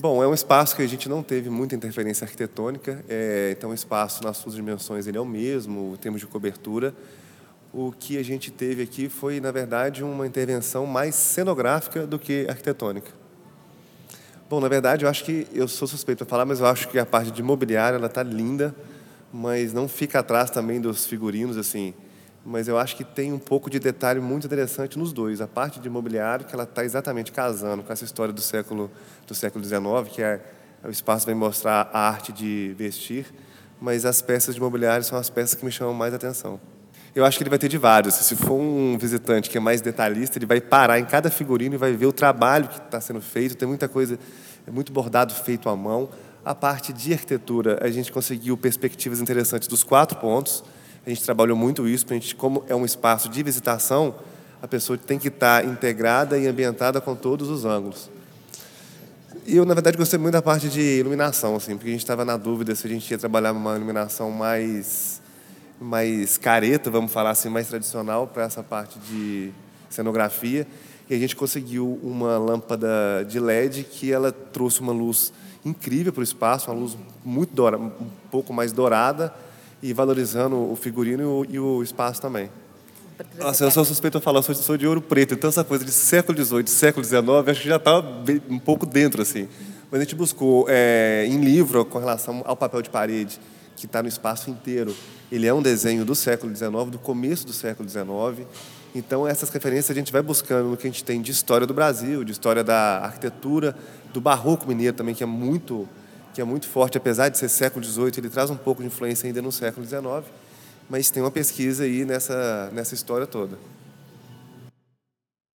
Bom, é um espaço que a gente não teve muita interferência arquitetônica, é, então o espaço nas suas dimensões ele é o mesmo, em termos de cobertura. O que a gente teve aqui foi, na verdade, uma intervenção mais cenográfica do que arquitetônica. Bom, na verdade, eu acho que eu sou suspeito para falar, mas eu acho que a parte de mobiliário ela está linda, mas não fica atrás também dos figurinos assim. Mas eu acho que tem um pouco de detalhe muito interessante nos dois. A parte de mobiliário que ela está exatamente casando com essa história do século do século XIX, que é o espaço vai mostrar a arte de vestir, mas as peças de mobiliário são as peças que me chamam mais atenção. Eu acho que ele vai ter de vários. Se for um visitante que é mais detalhista, ele vai parar em cada figurino e vai ver o trabalho que está sendo feito. Tem muita coisa, é muito bordado feito à mão. A parte de arquitetura, a gente conseguiu perspectivas interessantes dos quatro pontos. A gente trabalhou muito isso, a gente, como é um espaço de visitação, a pessoa tem que estar integrada e ambientada com todos os ângulos. E eu, na verdade, gostei muito da parte de iluminação, assim, porque a gente estava na dúvida se a gente ia trabalhar uma iluminação mais mais careta, vamos falar assim, mais tradicional para essa parte de cenografia. E a gente conseguiu uma lâmpada de LED que ela trouxe uma luz incrível para o espaço, uma luz muito dourada, um pouco mais dourada e valorizando o figurino e o, e o espaço também. Nossa, eu sou suspeito a falar, sou, sou de ouro preto, então essa coisa de século XVIII, século XIX, acho que já estava um pouco dentro, assim. Mas a gente buscou é, em livro, com relação ao papel de parede, que está no espaço inteiro. Ele é um desenho do século XIX, do começo do século XIX. Então, essas referências a gente vai buscando no que a gente tem de história do Brasil, de história da arquitetura, do barroco mineiro também, que é muito, que é muito forte, apesar de ser século XVIII, ele traz um pouco de influência ainda no século XIX, mas tem uma pesquisa aí nessa, nessa história toda.